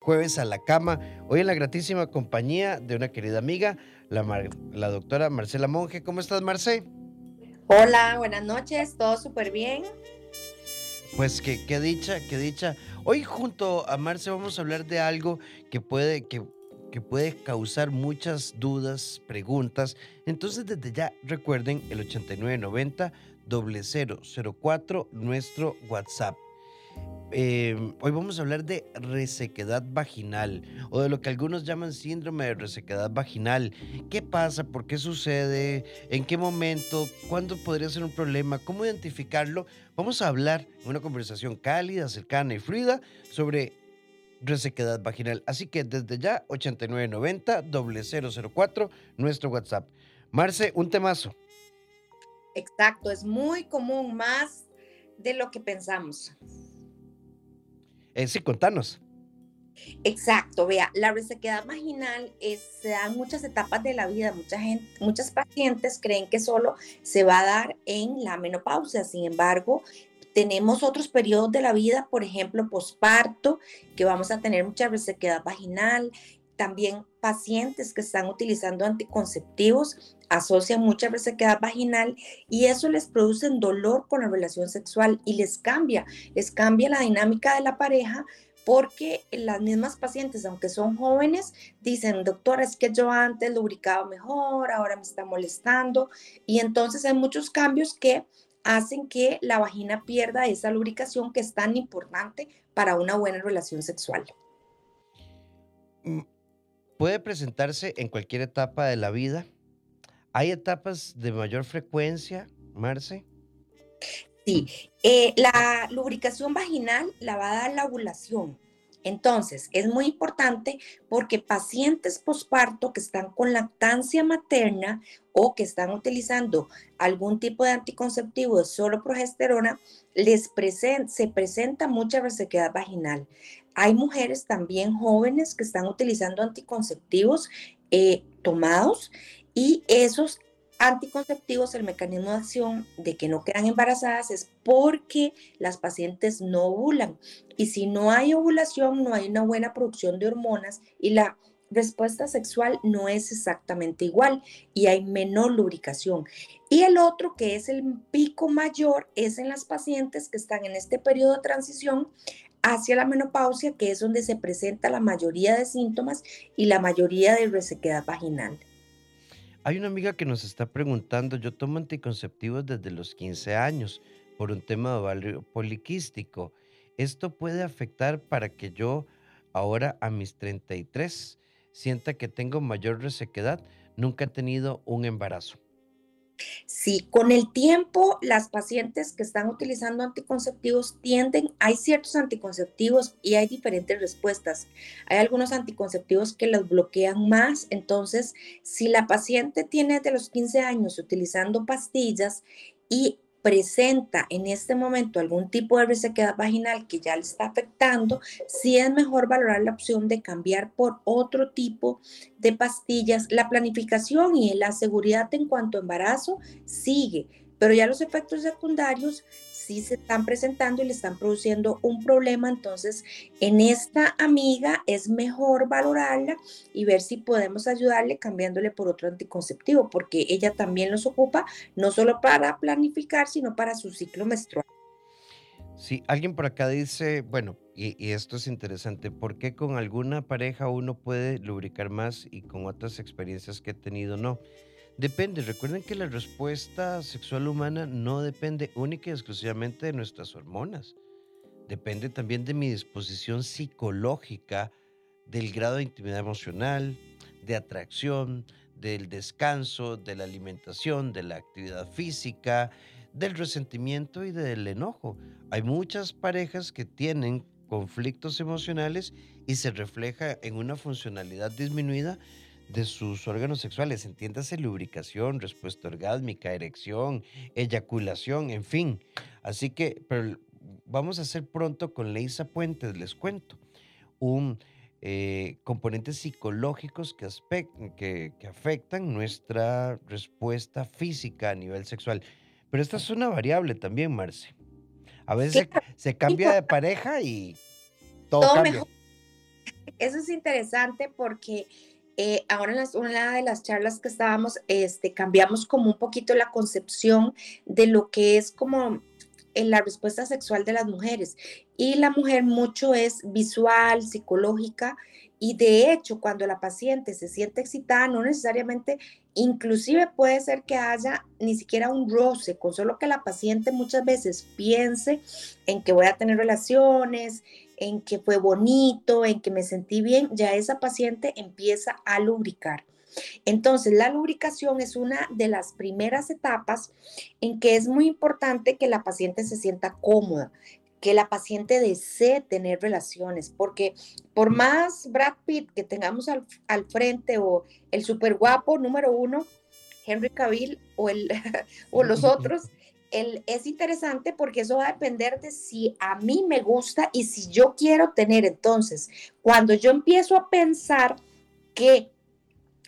jueves a la cama. Hoy en la gratísima compañía de una querida amiga, la, la doctora Marcela Monge. ¿Cómo estás, Marce? Hola, buenas noches, todo súper bien. Pues qué, qué dicha, qué dicha. Hoy junto a Marce vamos a hablar de algo que puede, que, que puede causar muchas dudas, preguntas. Entonces desde ya recuerden el 8990 0004, nuestro WhatsApp. Em, hoy vamos a hablar de resequedad vaginal o de lo que algunos llaman síndrome de resequedad vaginal. ¿Qué pasa? ¿Por qué sucede? ¿En qué momento? ¿Cuándo podría ser un problema? ¿Cómo identificarlo? Vamos a hablar en una conversación cálida, cercana y fluida sobre resequedad vaginal. Así que desde ya, 8990 0004, nuestro WhatsApp. Marce, un temazo. Exacto, es muy común, más de lo que pensamos. Eh, sí, contanos. Exacto, vea, la resequedad vaginal es, se da en muchas etapas de la vida. Mucha gente, muchas pacientes creen que solo se va a dar en la menopausia. Sin embargo, tenemos otros periodos de la vida, por ejemplo, posparto, que vamos a tener mucha resequedad vaginal. También pacientes que están utilizando anticonceptivos asocian mucha resequedad vaginal y eso les produce dolor con la relación sexual y les cambia, les cambia la dinámica de la pareja porque las mismas pacientes, aunque son jóvenes, dicen, doctora, es que yo antes lubricaba mejor, ahora me está molestando. Y entonces hay muchos cambios que hacen que la vagina pierda esa lubricación que es tan importante para una buena relación sexual. Mm, ¿Puede presentarse en cualquier etapa de la vida? ¿Hay etapas de mayor frecuencia, Marce? Sí, eh, la lubricación vaginal la va a dar la ovulación. Entonces, es muy importante porque pacientes posparto que están con lactancia materna o que están utilizando algún tipo de anticonceptivo de solo progesterona, les se presenta mucha resequedad vaginal. Hay mujeres también jóvenes que están utilizando anticonceptivos eh, tomados y esos anticonceptivos, el mecanismo de acción de que no quedan embarazadas es porque las pacientes no ovulan. Y si no hay ovulación, no hay una buena producción de hormonas y la respuesta sexual no es exactamente igual y hay menor lubricación. Y el otro, que es el pico mayor, es en las pacientes que están en este periodo de transición hacia la menopausia, que es donde se presenta la mayoría de síntomas y la mayoría de resequedad vaginal. Hay una amiga que nos está preguntando, yo tomo anticonceptivos desde los 15 años por un tema de ovario poliquístico. ¿Esto puede afectar para que yo ahora a mis 33 sienta que tengo mayor resequedad? Nunca he tenido un embarazo. Sí, con el tiempo las pacientes que están utilizando anticonceptivos tienden, hay ciertos anticonceptivos y hay diferentes respuestas. Hay algunos anticonceptivos que los bloquean más, entonces si la paciente tiene de los 15 años utilizando pastillas y presenta en este momento algún tipo de resequedad vaginal que ya le está afectando, sí es mejor valorar la opción de cambiar por otro tipo de pastillas. La planificación y la seguridad en cuanto a embarazo sigue, pero ya los efectos secundarios sí se están presentando y le están produciendo un problema. Entonces, en esta amiga es mejor valorarla y ver si podemos ayudarle cambiándole por otro anticonceptivo, porque ella también los ocupa no solo para planificar, sino para su ciclo menstrual. Sí, alguien por acá dice, bueno, y, y, esto es interesante, ¿por qué con alguna pareja uno puede lubricar más y con otras experiencias que he tenido no? Depende, recuerden que la respuesta sexual humana no depende única y exclusivamente de nuestras hormonas. Depende también de mi disposición psicológica, del grado de intimidad emocional, de atracción, del descanso, de la alimentación, de la actividad física, del resentimiento y del enojo. Hay muchas parejas que tienen conflictos emocionales y se refleja en una funcionalidad disminuida de sus órganos sexuales, entiéndase lubricación, respuesta orgásmica, erección, eyaculación, en fin. Así que, pero vamos a hacer pronto con Leisa Puentes, les cuento, un eh, componentes psicológicos que, que, que afectan nuestra respuesta física a nivel sexual. Pero esta es una variable también, Marce. A veces se, cambia de pareja y todo, cambia. eso es interesante porque eh, ahora en una de las charlas que estábamos, este, cambiamos como un poquito la concepción de lo que es como en la respuesta sexual de las mujeres. Y la mujer mucho es visual, psicológica, y de hecho cuando la paciente se siente excitada, no necesariamente, inclusive puede ser que haya ni siquiera un roce, con solo que la paciente muchas veces piense en que voy a tener relaciones, en que fue bonito, en que me sentí bien, ya esa paciente empieza a lubricar. Entonces, la lubricación es una de las primeras etapas en que es muy importante que la paciente se sienta cómoda, que la paciente desee tener relaciones, porque por más Brad Pitt que tengamos al, frente o el super guapo número uno, Henry Cavill o, el, o los otros, es interesante porque eso va a depender de si a mí me gusta y si yo quiero tener. Entonces, cuando yo empiezo a pensar que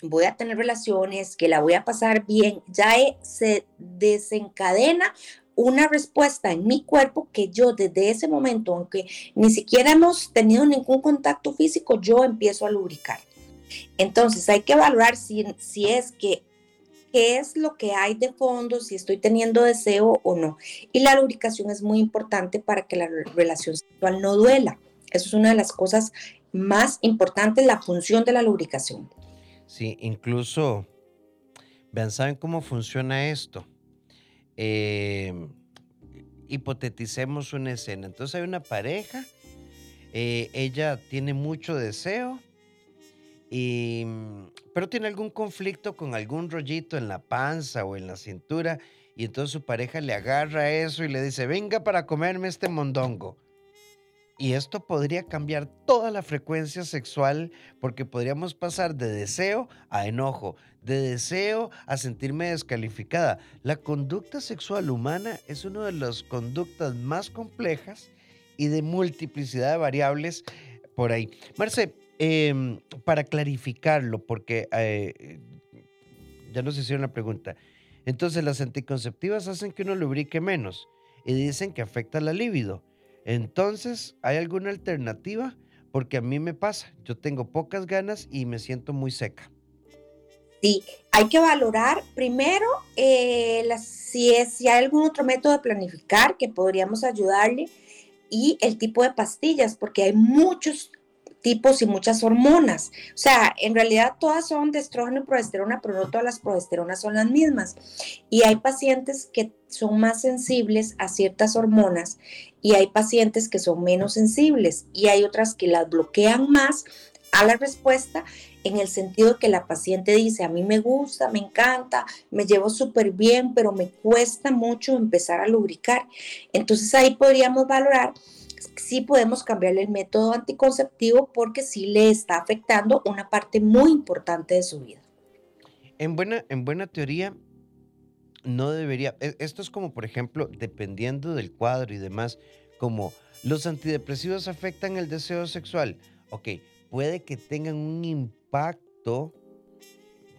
voy a tener relaciones, que la voy a pasar bien, ya se desencadena una respuesta en mi cuerpo que yo desde ese momento, aunque ni siquiera hemos tenido ningún contacto físico, yo empiezo a lubricar. Entonces hay que valorar si, si es que qué es lo que hay de fondo, si estoy teniendo deseo o no. Y la lubricación es muy importante para que la relación sexual no duela. Eso es una de las cosas más importantes, la función de la lubricación. Sí, incluso, vean, ¿saben cómo funciona esto? Em, hipoteticemos una escena. Entonces hay una pareja, eh, ella tiene mucho deseo mm, pero tiene algún conflicto con algún rollito en la panza o en la cintura y entonces su pareja le agarra eso y le dice, venga para comerme este mondongo. Y esto podría cambiar toda la frecuencia sexual porque podríamos pasar de deseo a enojo, de deseo a sentirme descalificada. La conducta sexual humana es una de las conductas más complejas y de multiplicidad de variables por ahí. Marce, Em, para clarificarlo, porque eh, ya nos hicieron la pregunta. Entonces, las anticonceptivas hacen que uno lubrique menos y dicen que afecta la libido. Entonces, ¿hay alguna alternativa? Porque a mí me pasa, yo tengo pocas ganas y me siento muy seca. Sí, hay que valorar primero eh, si, hay algún otro método de planificar que podríamos ayudarle y el tipo de pastillas, porque hay muchos tipos y muchas hormonas. O sea, en realidad todas son de estrógeno y progesterona, pero no todas las progesteronas son las mismas. Y hay pacientes que son más sensibles a ciertas hormonas y hay pacientes que son menos sensibles y hay otras que las bloquean más a la respuesta en el sentido que la paciente dice, a mí me gusta, me encanta, me llevo súper bien, pero me cuesta mucho empezar a lubricar. Entonces ahí podríamos valorar sí podemos cambiarle el método anticonceptivo porque sí le está afectando una parte muy importante de su vida. En buena, en buena teoría, no debería, e, esto es como, por ejemplo, dependiendo del cuadro y demás, como los antidepresivos afectan el deseo sexual. Ok, puede que tengan un impacto,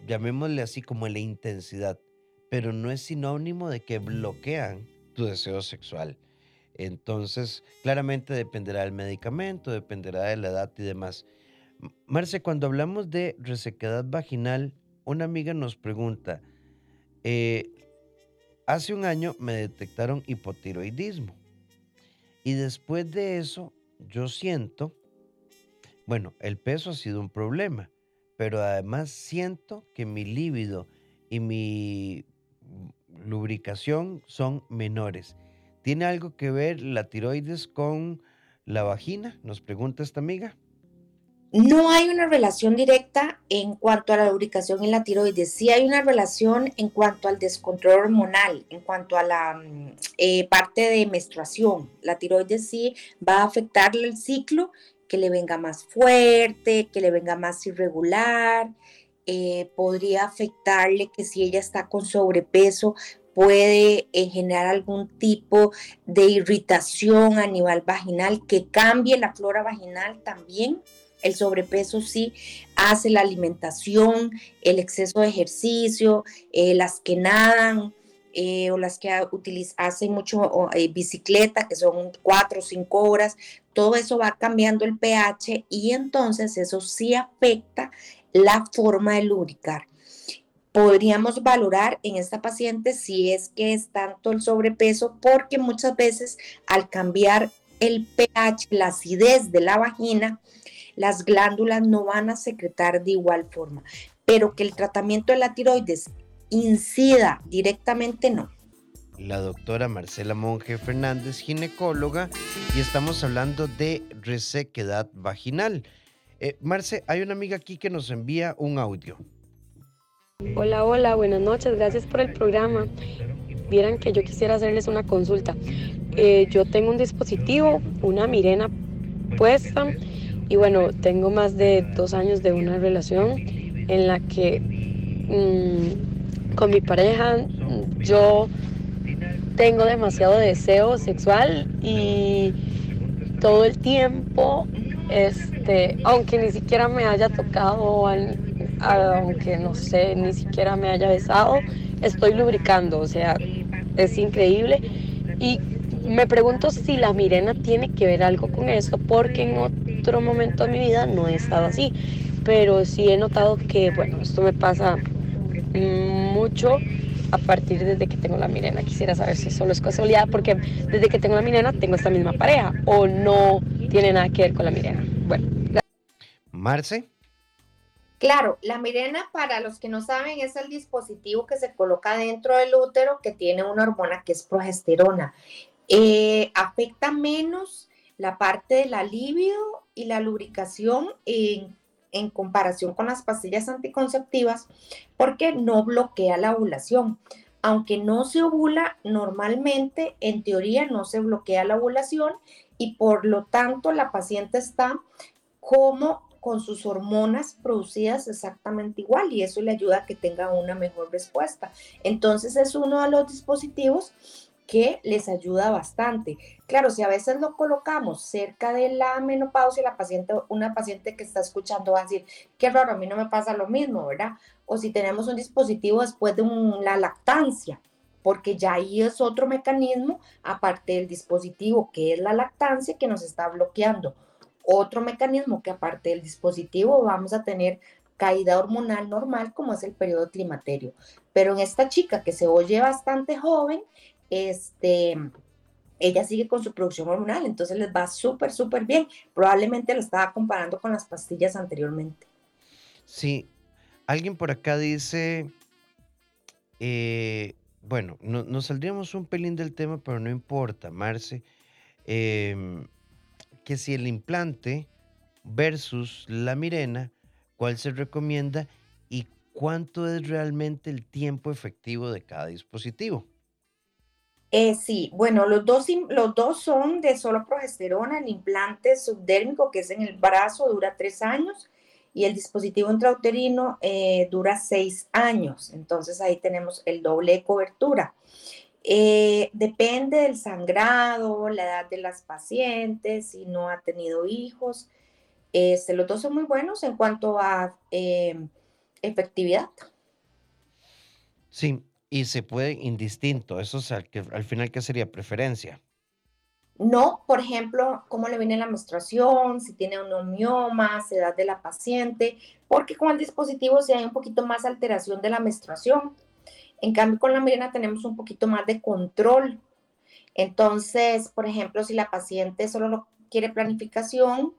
llamémosle así como la intensidad, pero no es sinónimo de que bloquean tu deseo sexual. Entonces, claramente dependerá del medicamento, dependerá de la edad y demás. Marce, cuando hablamos de resequedad vaginal, una amiga nos pregunta, eh, hace un año me detectaron hipotiroidismo y después de eso yo siento, bueno, el peso ha sido un problema, pero además siento que mi líbido y mi lubricación son menores. ¿Tiene algo que ver la tiroides con la vagina? Nos pregunta esta amiga. No hay una relación directa en cuanto a la lubricación en la tiroides. Sí hay una relación en cuanto al descontrol hormonal, en cuanto a la mm, eh, parte de menstruación. La tiroides sí va a afectarle el ciclo, que le venga más fuerte, que le venga más irregular. Eh, podría afectarle que si ella está con sobrepeso, puede eh, generar algún tipo de irritación a nivel vaginal que cambie la flora vaginal también. El sobrepeso sí hace la alimentación, el exceso de ejercicio, eh, las que nadan, eh, o las que hacen mucho eh, bicicleta, que son cuatro o cinco horas, todo eso va cambiando el pH y entonces eso sí afecta la forma de lubricar. Podríamos valorar en esta paciente si es que es tanto el sobrepeso, porque muchas veces al cambiar el pH, la acidez de la vagina, las glándulas no van a secretar de igual forma, pero que el tratamiento de la tiroides incida directamente no. La doctora Marcela Monge Fernández, ginecóloga, y estamos hablando de resequedad vaginal. Eh, Marce, hay una amiga aquí que nos envía un audio. Hola, hola, buenas noches, gracias por el programa. Vieran que yo quisiera hacerles una consulta. Eh, yo tengo un dispositivo, una Mirena puesta, y bueno, tengo más de dos años de una relación en la que mm, con mi pareja yo tengo demasiado deseo sexual y todo el tiempo, este, aunque ni siquiera me haya tocado, aunque no sé, ni siquiera me haya besado, estoy lubricando, o sea, es increíble. Y me pregunto si la Mirena tiene que ver algo con eso, porque en otro momento de mi vida no he estado así, pero sí he notado que, bueno, esto me pasa mucho a partir desde que tengo la Mirena. Quisiera saber si solo es casualidad, porque desde que tengo la Mirena tengo esta misma pareja, o no tiene nada que ver con la Mirena. Bueno. Marce. Claro, la mirena, para los que no saben, es el dispositivo que se coloca dentro del útero que tiene una hormona que es progesterona. Eh, afecta menos la parte del alivio y la lubricación en, en, comparación con las pastillas anticonceptivas porque no bloquea la ovulación. Aunque no se ovula normalmente, en teoría no se bloquea la ovulación y por lo tanto la paciente está como con sus hormonas producidas exactamente igual y eso le ayuda a que tenga una mejor respuesta. Entonces es uno de los dispositivos que les ayuda bastante. Claro, si a veces lo colocamos cerca de la menopausia, la paciente, una paciente que está escuchando va a decir, qué raro, a mí no me pasa lo mismo, ¿verdad? O si tenemos un dispositivo después de la lactancia, porque ya ahí es otro mecanismo, aparte del dispositivo, que es la lactancia, que nos está bloqueando. Otro mecanismo que aparte del dispositivo vamos a tener caída hormonal normal, como es el periodo climaterio. Pero en esta chica que se oye bastante joven, este, ella sigue con su producción hormonal, entonces les va súper, súper bien. Probablemente lo estaba comparando con las pastillas anteriormente. Sí, alguien por acá dice, eh, bueno, nos saldríamos un pelín del tema, pero no importa, Marce, em, que si el implante versus la mirena, ¿cuál se recomienda y cuánto es realmente el tiempo efectivo de cada dispositivo? Eh, sí, bueno, los dos, los dos son de solo progesterona, el implante subdérmico que es en el brazo dura tres años y el dispositivo intrauterino eh, dura seis años. Entonces ahí tenemos el doble cobertura. Eh, depende del sangrado, la edad de las pacientes, si no ha tenido hijos. Este, los dos son muy buenos en cuanto a efectividad. Sí, y se puede indistinto. Eso es al, que, al final, ¿qué sería? Preferencia. No, por ejemplo, cómo le viene la menstruación, si tiene un mioma, edad de la paciente, porque con el dispositivo si hay un poquito más alteración de la menstruación. En cambio, con la mirena tenemos un poquito más de control. Entonces, por ejemplo, si la paciente solo quiere planificación,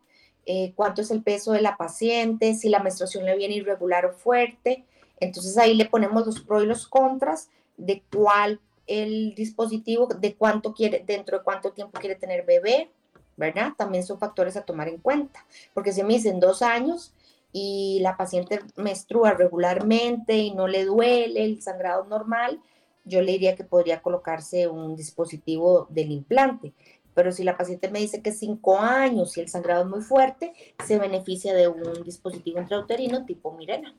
eh, cuánto es el peso de la paciente, si la menstruación le viene irregular o fuerte, entonces ahí le ponemos los pros y los contras de cuál el dispositivo, de cuánto quiere, dentro de cuánto tiempo quiere tener bebé, ¿verdad? También son factores a tomar en cuenta, porque si me dicen dos años y la paciente menstrua regularmente y no le duele el sangrado normal, yo le diría que podría colocarse un dispositivo del implante. Pero si la paciente me dice que cinco años y el sangrado es muy fuerte, se beneficia de un dispositivo intrauterino tipo Mirena.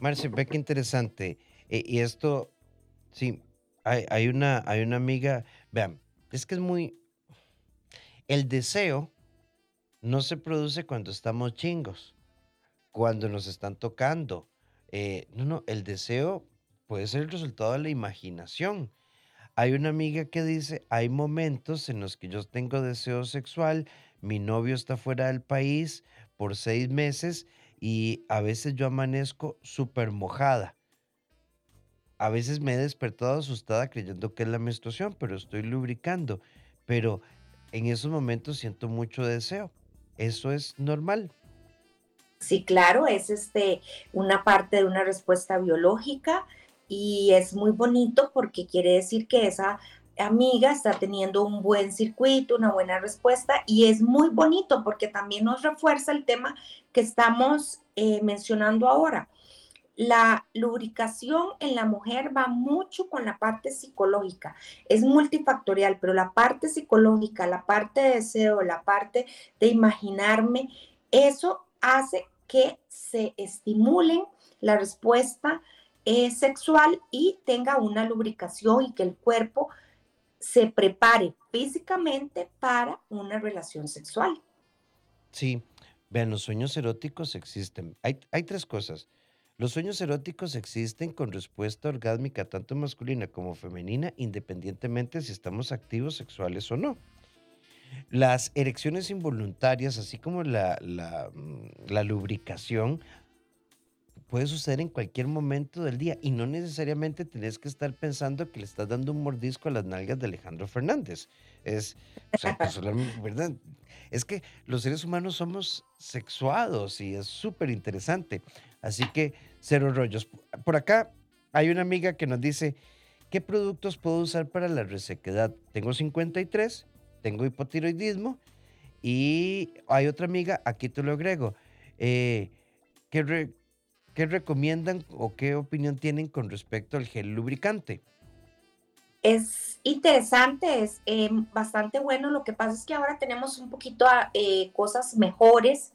Marce, ve qué interesante. Eh, y esto, sí, hay, una, hay una amiga, vean, es que es muy... El deseo no se produce cuando estamos chingos, cuando nos están tocando. Eh, no, no, el deseo puede ser el resultado de la imaginación. Hay una amiga que dice, hay momentos en los que yo tengo deseo sexual, mi novio está fuera del país por seis meses y a veces yo amanezco súper mojada. A veces me he despertado asustada creyendo que es la menstruación, pero estoy lubricando. Pero en esos momentos siento mucho deseo. ¿Eso es normal? Sí, claro, es este, una parte de una respuesta biológica y es muy bonito porque quiere decir que esa amiga está teniendo un buen circuito, una buena respuesta y es muy bonito porque también nos refuerza el tema que estamos eh, mencionando ahora. La lubricación en la mujer va mucho con la parte psicológica, es multifactorial, pero la parte psicológica, la parte de deseo, la parte de imaginarme, eso hace que se estimulen la respuesta eh, sexual y tenga una lubricación y que el cuerpo se prepare físicamente para una relación sexual. Sí, vean, los sueños eróticos existen. Hay, hay tres cosas. Los sueños eróticos existen con respuesta orgásmica tanto masculina como femenina, independientemente si estamos activos sexuales o no. Las erecciones involuntarias, así como la, mm, la lubricación, puede suceder en cualquier momento del día y no necesariamente tenés que estar pensando que le estás dando un mordisco a las nalgas de Alejandro Fernández. Es, pues, ¿verdad? es que los seres humanos somos sexuados y es súper interesante. Así que cero rollos. Por acá hay una amiga que nos dice, ¿qué productos puedo usar para la resequedad? Tengo 53, tengo hipotiroidismo y hay otra amiga, aquí te lo agrego. Eh, ¿qué, ¿Qué recomiendan o qué opinión tienen con respecto al gel lubricante? Es interesante, es eh, bastante bueno. Lo que pasa es que ahora tenemos un poquito ah, eh, cosas mejores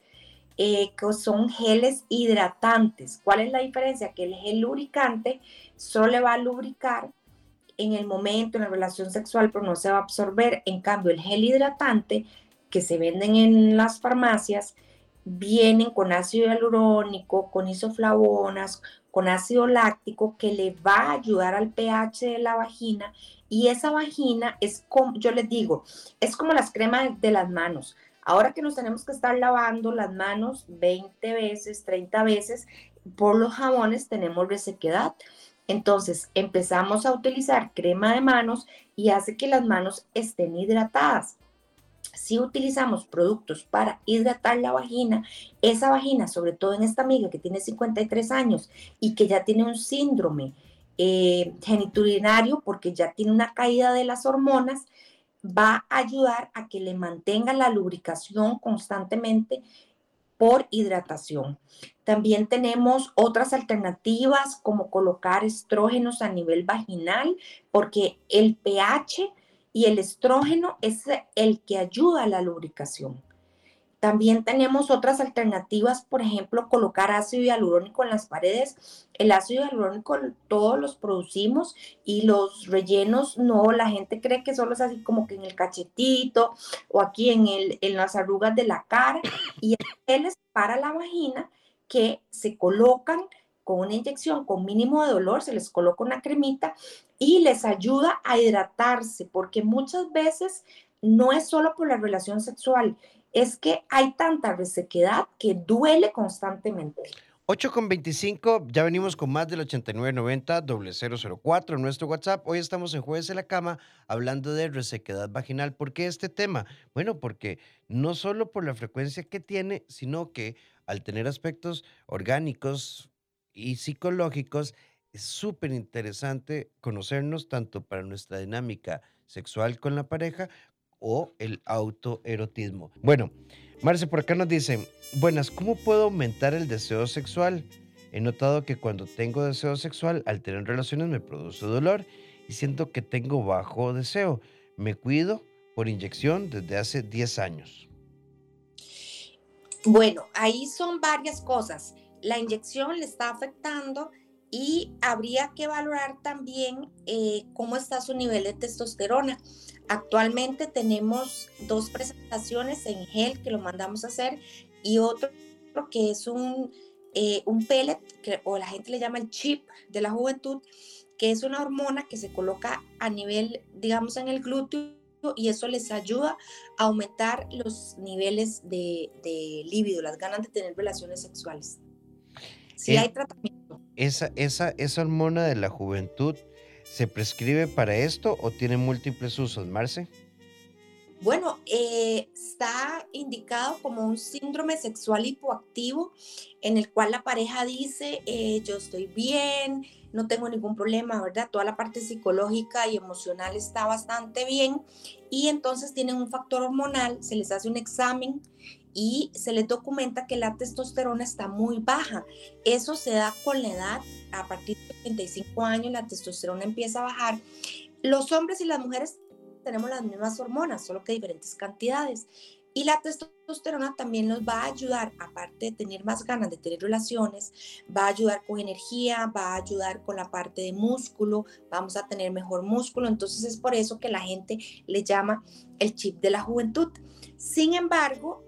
que son geles hidratantes. ¿Cuál es la diferencia? Que el gel lubricante solo le va a lubricar en el momento, en la relación sexual, pero no se va a absorber. En cambio, el gel hidratante que se venden en las farmacias, vienen con ácido hialurónico, con isoflavonas, con ácido láctico que le va a ayudar al pH de la vagina y esa vagina es como, yo les digo, es como las cremas de las manos. Ahora que nos tenemos que estar lavando las manos 20 veces, 30 veces, por los jabones tenemos resequedad. Entonces empezamos a utilizar crema de manos y hace que las manos estén hidratadas si utilizamos productos para hidratar la vagina, esa vagina, sobre todo en esta amiga que tiene 53 años y que ya tiene un síndrome eh, geniturinario porque ya tiene una caída de las hormonas, va a ayudar a que le mantenga la lubricación constantemente por hidratación. También tenemos otras alternativas como colocar estrógenos a nivel vaginal porque el pH y el estrógeno es el que ayuda a la lubricación. También tenemos otras alternativas, por ejemplo, colocar ácido hialurónico en las paredes. El ácido hialurónico todos los producimos y los rellenos no, la gente cree que solo es así como que en el cachetito o aquí en, el, en las arrugas de la cara y es para la vagina que se colocan con una inyección con mínimo de dolor, se les coloca una cremita y les ayuda a hidratarse, porque muchas veces no es solo por la relación sexual, es que hay tanta resequedad que duele constantemente. 8 con 25, ya venimos con más del 8990 004 nuestro WhatsApp. Hoy estamos en Jueves de la Cama hablando de resequedad vaginal. ¿Por qué este tema? Bueno, porque no solo por la frecuencia que tiene, sino que al tener aspectos orgánicos, y psicológicos, es súper interesante conocernos tanto para nuestra dinámica sexual con la pareja o el autoerotismo. Bueno, Marce por acá nos dice, buenas, ¿cómo puedo aumentar el deseo sexual? He notado que cuando tengo deseo sexual, al tener relaciones me produce dolor y siento que tengo bajo deseo. Me cuido por inyección desde hace 10 años. Bueno, ahí son varias cosas la inyección le está afectando y habría que valorar también eh, cómo está su nivel de testosterona. Actualmente tenemos dos presentaciones en gel que lo mandamos a hacer y otro que es un eh, un pellet, o la gente le llama el chip de la juventud, que es una hormona que se coloca a nivel, digamos, en el glúteo y eso les ayuda a aumentar los niveles de, de líbido, las ganas de tener relaciones sexuales. Si hay tratamiento. Esa, esa, esa hormona de la juventud, ¿se prescribe para esto o tiene múltiples usos, Marce? Bueno, eh, está indicado como un síndrome sexual hipoactivo en el cual la pareja dice, eh, yo estoy bien, no tengo ningún problema, ¿verdad? Toda la parte psicológica y emocional está bastante bien y entonces tienen un factor hormonal, se les hace un examen y se les documenta que la testosterona está muy baja. Eso se da con la edad, a partir de 35 años la testosterona empieza a bajar. Los hombres y las mujeres tenemos las mismas hormonas, solo que diferentes cantidades. Y la testosterona también nos va a ayudar, aparte de tener más ganas de tener relaciones, va a ayudar con energía, va a ayudar con la parte de músculo, vamos a tener mejor músculo. Entonces es por eso que la gente le llama el chip de la juventud. Sin embargo,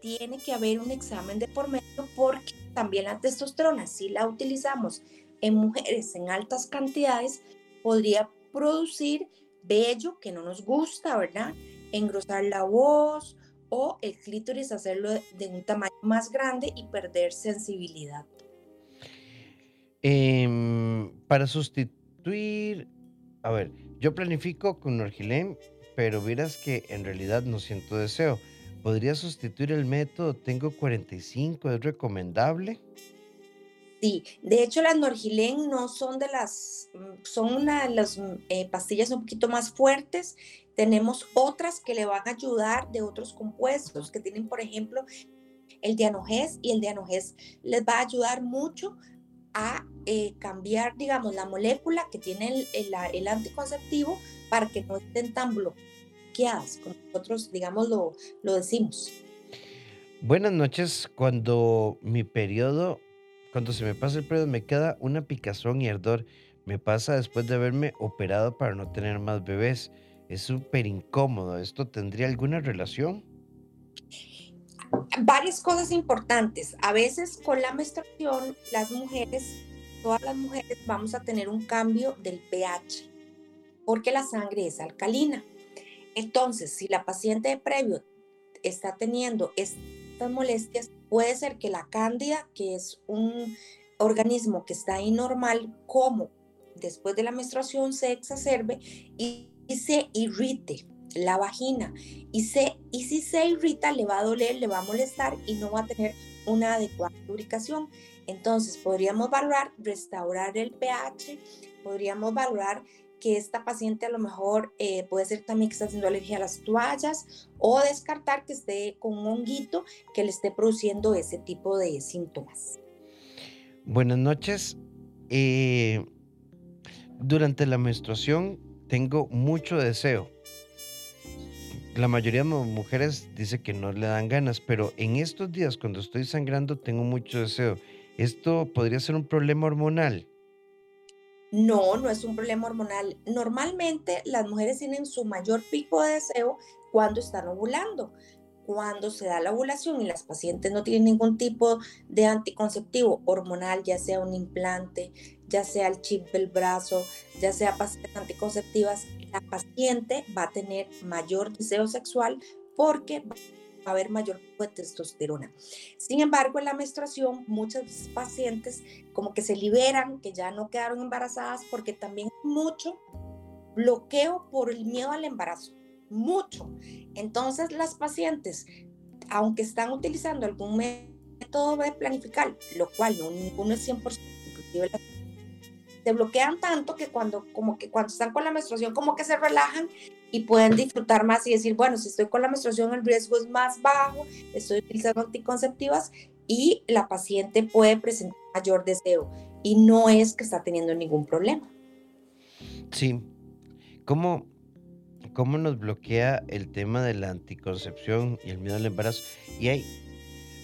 tiene que haber un examen de por medio porque también la testosterona, si la utilizamos en mujeres en altas cantidades, podría producir bello que no nos gusta, ¿verdad? Engrosar la voz o el clítoris hacerlo de un tamaño más grande y perder sensibilidad. Em, para sustituir, a ver, yo planifico con Norgilem, pero verás que en realidad no siento deseo. ¿Podría sustituir el método Tengo 45? ¿Es recomendable? Sí, de hecho las Norgilén no son de las, mm, son una de las mm, eh, pastillas un poquito más fuertes. Tenemos otras que le van a ayudar de otros compuestos que tienen, por ejemplo, el dianogés y el dianogés les va a ayudar mucho a eh, cambiar, digamos, la molécula que tiene el, el, anticonceptivo para que no estén tan bloqueadas, como nosotros, digamos, lo, lo decimos. Buenas noches. Cuando mi periodo cuando se me pasa el periodo me queda una picazón y ardor. Me pasa después de haberme operado para no tener más bebés. Es súper incómodo. ¿Esto tendría alguna relación? Varias cosas importantes. A veces con la menstruación, las mujeres, todas las mujeres vamos a tener un cambio del pH porque la sangre es alcalina. Entonces, si la paciente de previo está teniendo estas molestias, Puede ser que la cándida, que es un organismo que está ahí normal, como después de la menstruación se exacerbe y, se irrite la vagina y, se, y si se irrita le va a doler, le va a molestar y no va a tener una adecuada lubricación. Entonces podríamos valorar restaurar el pH, podríamos valorar que esta paciente a lo mejor eh, puede ser también que está haciendo alergia a las toallas o descartar que esté con un honguito que le esté produciendo ese tipo de síntomas. Buenas noches. Eh, durante la menstruación tengo mucho deseo. La mayoría de mujeres dice que no le dan ganas, pero en estos días cuando estoy sangrando tengo mucho deseo. ¿Esto podría ser un problema hormonal? No, no es un problema hormonal. Normalmente las mujeres tienen su mayor pico de deseo cuando están ovulando. Cuando se da la ovulación y las pacientes no tienen ningún tipo de anticonceptivo hormonal, ya sea un implante, ya sea el chip del brazo, ya sea pastillas anticonceptivas, la paciente va a tener mayor deseo sexual porque a haber mayor de testosterona. Sin embargo, en la menstruación, muchas pacientes como que se liberan, que ya no quedaron embarazadas, porque también mucho bloqueo por el miedo al embarazo, mucho. Entonces, las pacientes, aunque están utilizando algún método de planificar, lo cual no ninguno es 100%, inclusive las se bloquean tanto que cuando, como que cuando están con la menstruación, como que se relajan y pueden disfrutar más y decir, bueno, si estoy con la menstruación, el riesgo es más bajo, estoy utilizando anticonceptivas y la paciente puede presentar mayor deseo y no es que está teniendo ningún problema. Sí. ¿Cómo, cómo nos bloquea el tema de la anticoncepción y el miedo al embarazo? Y hay,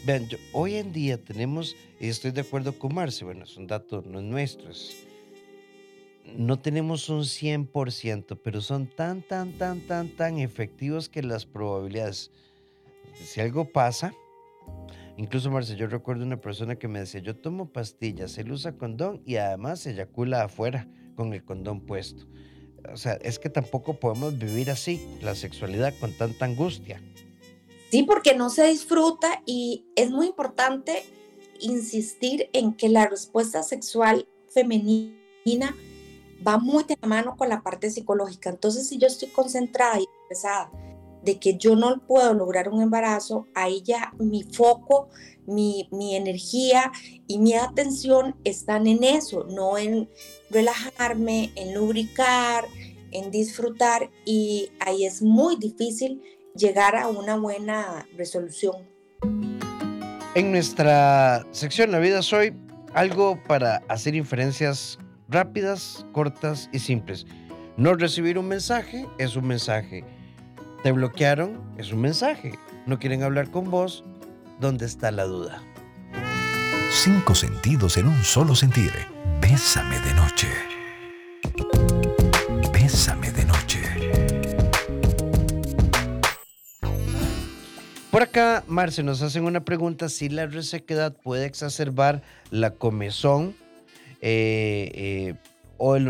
vean, hoy en día tenemos, y estoy de acuerdo con Marce, bueno, es un dato no es nuestro, es no tenemos un 100%, pero son tan, tan, tan, tan, tan efectivos que las probabilidades, si algo pasa, Incluso, Marce, yo recuerdo una persona que me decía, yo tomo pastillas, él usa condón y además se eyacula afuera con el condón puesto. O sea, es que tampoco podemos vivir así la sexualidad con tanta angustia. Sí, porque no se disfruta y es muy importante insistir en que la respuesta sexual femenina va muy de la mano con la parte psicológica. Entonces, si yo estoy concentrada y pesada de que yo no puedo lograr un embarazo, ahí ya mi foco, mi, mi energía y mi atención están en eso, no en relajarme, en lubricar, en disfrutar y ahí es muy difícil llegar a una buena resolución. En nuestra sección La vida soy, algo para hacer inferencias rápidas, cortas y simples. No recibir un mensaje es un mensaje te bloquearon, es un mensaje. No quieren hablar con vos, ¿dónde está la duda? Cinco sentidos en un solo sentir. Bésame de noche. Bésame de noche. Por acá, Marce, nos hacen una pregunta si la resequedad puede exacerbar la comezón eh, eh, o el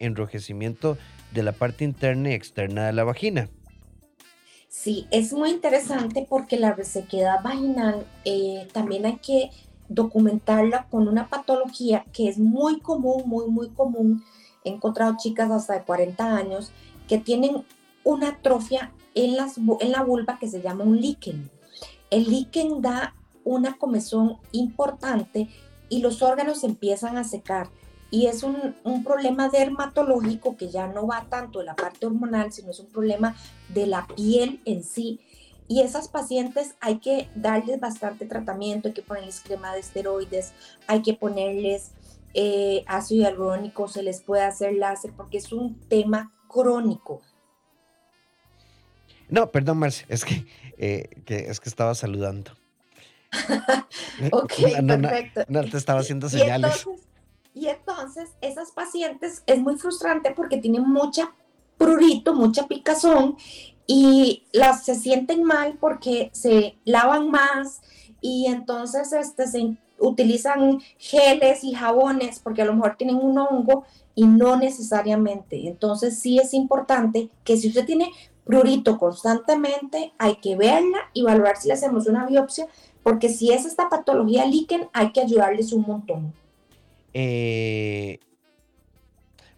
enrojecimiento de la parte interna y externa de la vagina. Sí, es muy interesante porque la resequedad vaginal eh, también hay que documentarla con una patología que es muy común, muy, muy común. He encontrado chicas hasta de 40 años que tienen una atrofia en, en la vulva que se llama un líquen. El líquen da una comezón importante y los órganos empiezan a secar y es un, problema dermatológico que ya no va tanto de la parte hormonal, sino es un problema de la piel en sí. Y esas pacientes hay que darles bastante tratamiento, hay que ponerles crema de esteroides, hay que ponerles eh, ácido hialurónico, se les puede hacer láser porque es un tema crónico. No, perdón, Marcia, es que, eh, es que estaba saludando. ok, perfecto. No, te estaba haciendo señales. Y entonces esas pacientes es muy frustrante porque tienen mucha prurito, mucha picazón y las se sienten mal porque se lavan más y entonces este, se utilizan geles y jabones porque a lo mejor tienen un hongo y no necesariamente. Entonces sí es importante que si usted tiene prurito constantemente, hay que verla y valorar si le hacemos una biopsia, porque si es esta patología líquen, hay que ayudarles un montón. Eh,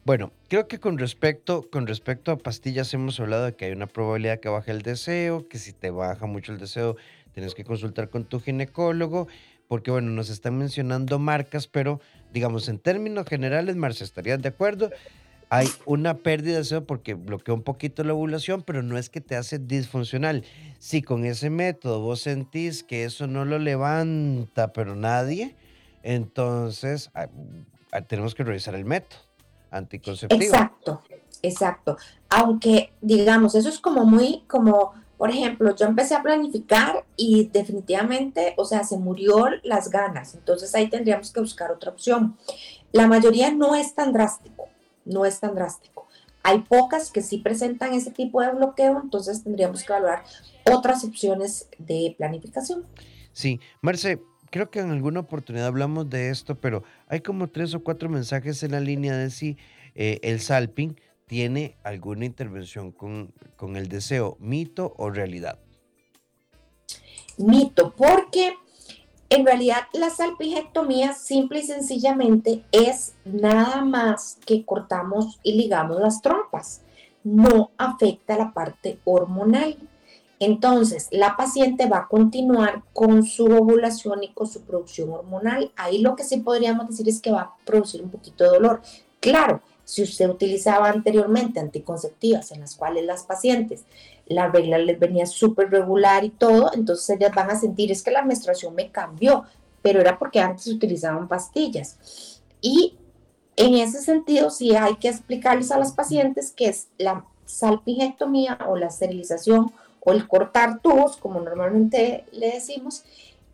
bueno, creo que con respecto, con respecto a pastillas hemos hablado de que hay una probabilidad que baje el deseo, que si te baja mucho el deseo tienes que consultar con tu ginecólogo, porque bueno, nos están mencionando marcas, pero digamos en términos generales, Marcia, ¿estarías de acuerdo? Hay una pérdida de deseo porque bloquea un poquito la ovulación, pero no es que te hace disfuncional. Si con ese método vos sentís que eso no lo levanta, pero nadie, entonces, ah, ah, tenemos que revisar el método anticonceptivo. Exacto, exacto. Aunque, digamos, eso es como muy, como, por ejemplo, yo empecé a planificar y definitivamente, o sea, se murió las ganas. Entonces ahí tendríamos que buscar otra opción. La mayoría no es tan drástico, no es tan drástico. Hay pocas que sí presentan ese tipo de bloqueo, entonces tendríamos que evaluar otras opciones de planificación. Sí, Marce, creo que en alguna oportunidad hablamos de esto, pero hay como tres o cuatro mensajes en la línea de si eh, el salping tiene alguna intervención con, con el deseo, mito o realidad. Mito, porque en realidad la salpingectomía simple y sencillamente es nada más que cortamos y ligamos las trompas. No afecta la parte hormonal. Entonces, la paciente va a continuar con su ovulación y con su producción hormonal. Ahí lo que sí podríamos decir es que va a producir un poquito de dolor. Claro, si usted utilizaba anteriormente anticonceptivas en las cuales las pacientes la regla les venía súper regular y todo, entonces ellas van a sentir es que la menstruación me cambió, pero era porque antes utilizaban pastillas. Y en ese sentido sí hay que explicarles a las pacientes que es la salpingectomía o la esterilización o el cortar tubos, como normalmente le decimos,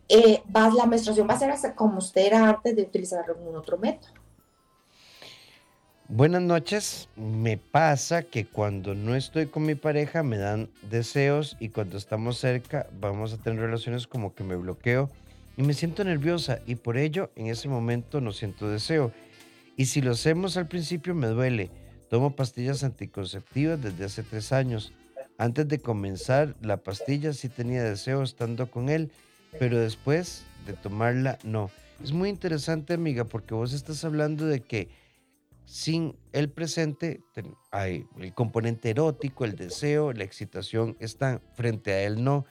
eh, va, la menstruación va a ser como usted era antes de utilizar algún otro método. Buenas noches. Me pasa que cuando no estoy con mi pareja me dan deseos y cuando estamos cerca vamos a tener relaciones como que me bloqueo y me siento nerviosa y por ello en ese momento no siento deseo. Y si lo hacemos al principio me duele. Tomo pastillas anticonceptivas desde hace tres años. Antes de comenzar la pastilla sí tenía deseo estando con él, pero después de tomarla no. Es muy interesante amiga porque vos estás hablando de que sin el presente hay el componente erótico, el deseo, la excitación están frente a él no.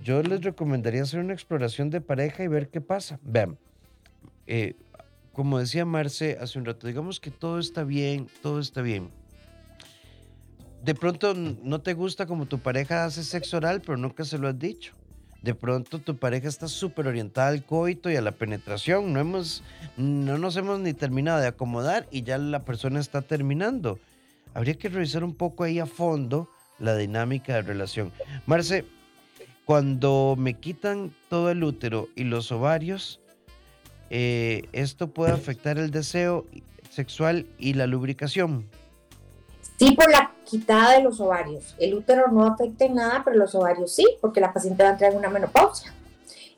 Yo les recomendaría hacer una exploración de pareja y ver qué pasa. Vean, eh, como decía Marce hace un rato, digamos que todo está bien, todo está bien. De pronto no te gusta como tu pareja hace sexo oral, pero nunca se lo has dicho de pronto tu pareja está súper orientada al coito y a la penetración. No, hemos, no nos hemos ni terminado de acomodar y ya la persona está terminando. Habría que revisar un poco ahí a fondo la dinámica de relación. Marce, cuando me quitan todo el útero y los ovarios, eh, esto puede afectar el deseo sexual y la lubricación. Sí, por la quitada de los ovarios. El útero no afecta en nada, pero los ovarios sí, porque la paciente va a entrar en una menopausia.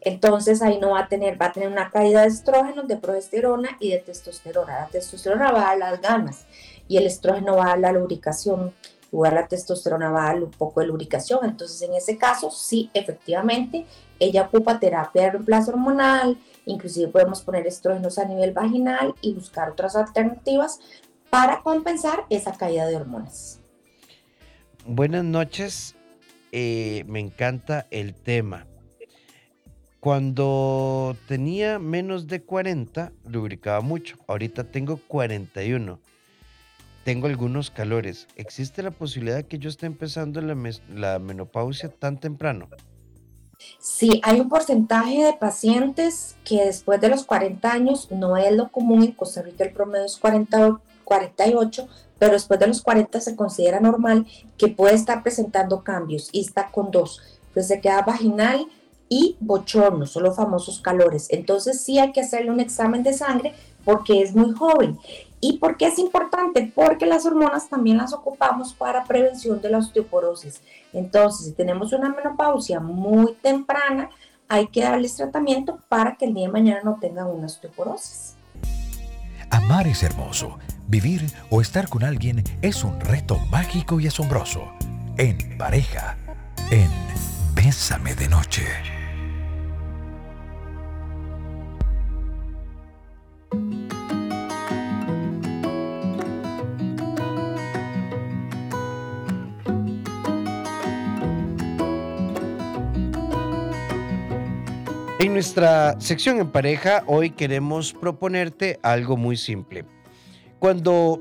Entonces ahí no va a tener, va a tener una caída de estrógenos, de progesterona y de testosterona. La testosterona va a dar las ganas y el estrógeno va a dar la lubricación. Igual la testosterona va a dar un poco de lubricación. Entonces en ese caso sí, efectivamente, ella ocupa terapia de reemplazo hormonal, inclusive podemos poner estrógenos a nivel vaginal y buscar otras alternativas para compensar esa caída de hormonas. Buenas noches, eh, me encanta el tema. Cuando tenía menos de 40, lubricaba mucho. Ahorita tengo 41. Tengo algunos calores. ¿Existe la posibilidad de que yo esté empezando la, la menopausia tan temprano? Sí, hay un porcentaje de pacientes que después de los 40 años, no es lo común, en Costa Rica el promedio es 40, 48, pero después de los 40 se considera normal que puede estar presentando cambios y está con dos, se queda vaginal y bochorno, son los famosos calores. Entonces sí hay que hacerle un examen de sangre porque es muy joven. ¿Y por qué es importante? Porque las hormonas también las ocupamos para prevención de la osteoporosis. Entonces, si tenemos una menopausia muy temprana, hay que darles tratamiento para que el día de mañana no tengan una osteoporosis. Amar es hermoso Vivir o estar con alguien es un reto mágico y asombroso. En pareja, en Bésame de Noche. En nuestra sección en pareja, hoy queremos proponerte algo muy simple. Cuando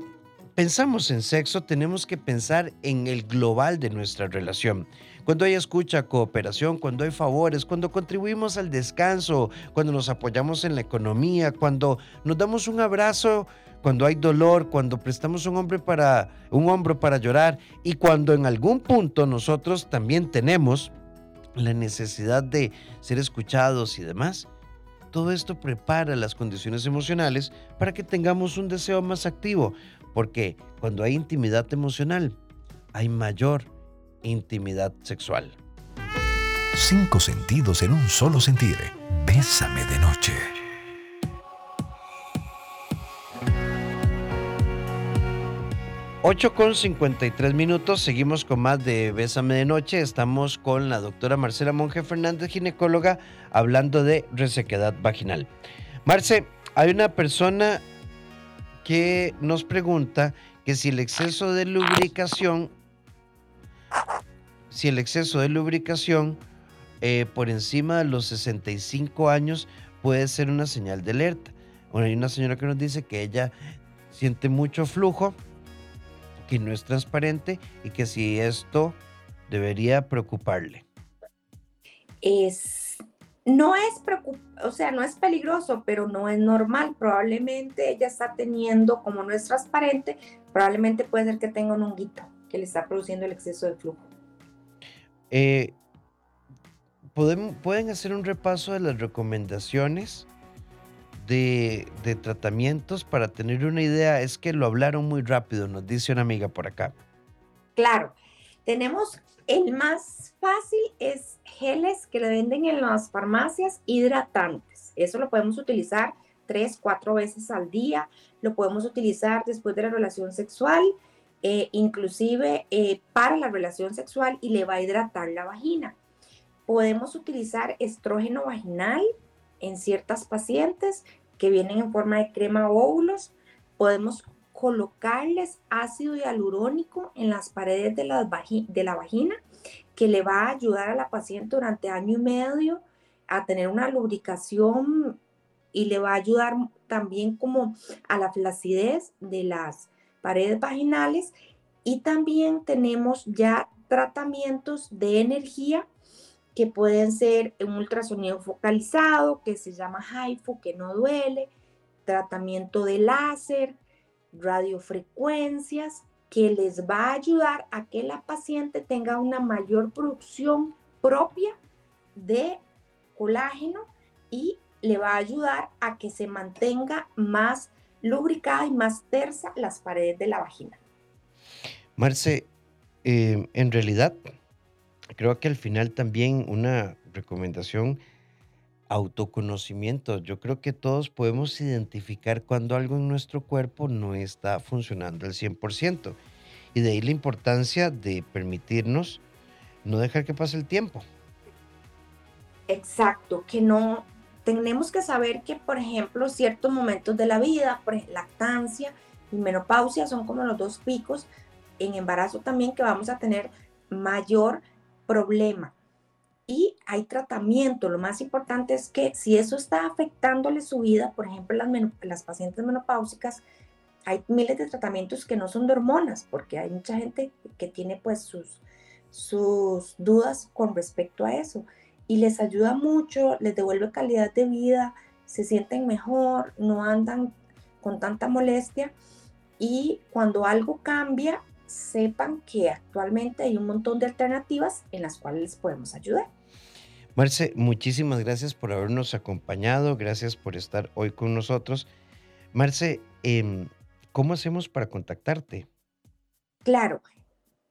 pensamos en sexo, tenemos que pensar en el global de nuestra relación. Cuando hay escucha, cooperación, cuando hay favores, cuando contribuimos al descanso, cuando nos apoyamos en la economía, cuando nos damos un abrazo, cuando hay dolor, cuando prestamos un, hombre para, un hombro para llorar y cuando en algún punto nosotros también tenemos la necesidad de ser escuchados y demás, todo esto prepara las condiciones emocionales para que tengamos un deseo más activo, porque cuando hay intimidad emocional, hay mayor intimidad sexual. Cinco sentidos en un solo sentir. Bésame de noche. 8 con 53 minutos, seguimos con más de Bésame de Noche. Estamos con la doctora Marcela Monge Fernández, ginecóloga, hablando de resequedad vaginal. Marce, hay una persona que nos pregunta que si el exceso de lubricación, si el exceso de lubricación eh, por encima de los 65 años puede ser una señal de alerta. Bueno, hay una señora que nos dice que ella siente mucho flujo que no es transparente y que si esto debería preocuparle. Es, no es o sea, no es peligroso, pero no es normal. Probablemente ella está teniendo, como no es transparente, probablemente puede ser que tenga un honguito que le está produciendo el exceso de flujo. Eh, pueden hacer un repaso de las recomendaciones de, tratamientos para tener una idea? Es que lo hablaron muy rápido, nos dice una amiga por acá. Claro, tenemos el más fácil es geles que le venden en las farmacias hidratantes. Eso lo podemos utilizar tres, cuatro veces al día. Lo podemos utilizar después de la relación sexual, eh, inclusive eh, para la relación sexual y le va a hidratar la vagina. Podemos utilizar estrógeno vaginal en ciertas pacientes que vienen en forma de crema óvulos. Podemos colocarles ácido hialurónico en las paredes de la, de la vagina, que le va a ayudar a la paciente durante año y medio a tener una lubricación y le va a ayudar también como a la flacidez de las paredes vaginales. Y también tenemos ya tratamientos de energía que pueden ser un ultrasonido focalizado, que se llama HIFU, que no duele, tratamiento de láser, radiofrecuencias que les va a ayudar a que la paciente tenga una mayor producción propia de colágeno y le va a ayudar a que se mantenga más lubricada y más tersa las paredes de la vagina. Marce, eh, en realidad creo que al final también una recomendación autoconocimiento. Yo creo que todos podemos identificar cuando algo en nuestro cuerpo no está funcionando al 100%. Y de ahí la importancia de permitirnos no dejar que pase el tiempo. Exacto, que no tenemos que saber que, por ejemplo, ciertos momentos de la vida, por ejemplo, lactancia y menopausia son como los dos picos en embarazo también que vamos a tener mayor problema y hay tratamiento. Lo más importante es que si eso está afectándole su vida, por ejemplo, las, las pacientes menopáusicas, hay miles de tratamientos que no son de hormonas, porque hay mucha gente que tiene pues sus, sus dudas con respecto a eso. Y les ayuda mucho, les devuelve calidad de vida, se sienten mejor, no andan con tanta molestia. Y cuando algo cambia, sepan que actualmente hay un montón de alternativas en las cuales les podemos ayudar. Marce, muchísimas gracias por habernos acompañado, gracias por estar hoy con nosotros. Marce, em, ¿cómo hacemos para contactarte? Claro,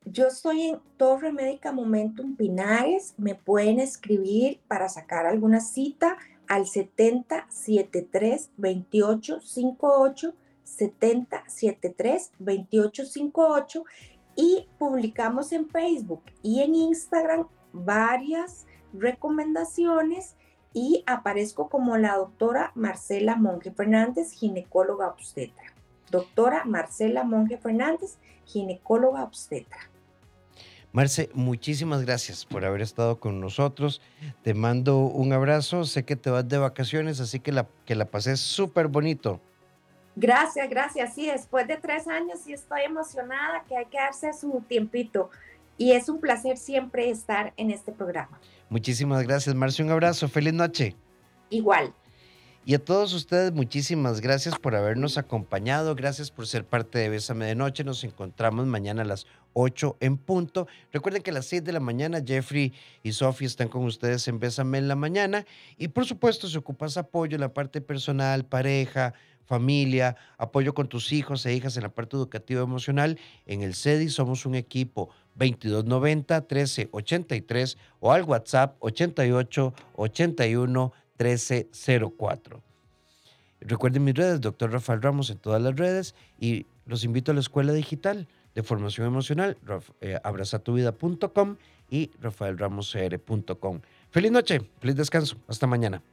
yo estoy en Torre Médica Momentum Pinares, me pueden escribir para sacar alguna cita al 7073 2858 7073 2858 y publicamos en Facebook y en Instagram varias recomendaciones y aparezco como la doctora Marcela Monge Fernández, ginecóloga obstetra. Doctora Marcela Monge Fernández, ginecóloga obstetra. Marce, muchísimas gracias por haber estado con nosotros. Te mando un abrazo. Sé que te vas de vacaciones, así que la, que la pases súper bonito. Gracias, gracias. Sí, después de tres años sí estoy emocionada que hay que darse su tiempito. Y es un placer siempre estar en este programa. Muchísimas gracias, Marcia. Un abrazo. Feliz noche. Igual. Y a todos ustedes, muchísimas gracias por habernos acompañado. Gracias por ser parte de Bésame de Noche. Nos encontramos mañana a las 8 en punto. Recuerden que a las 6 de la mañana Jeffrey y Sophie están con ustedes en Bésame en la mañana. Y por supuesto, si ocupas apoyo en la parte personal, pareja, familia, apoyo con tus hijos e hijas en la parte educativa emocional, en el CEDI somos un equipo 2290 1383 o al WhatsApp 88 81 1304. Recuerden mis redes, doctor Rafael Ramos en todas las redes y los invito a la Escuela Digital de Formación Emocional, eh, abrazatuvida.com y rafaelramoscr.com. Feliz noche, feliz descanso, hasta mañana.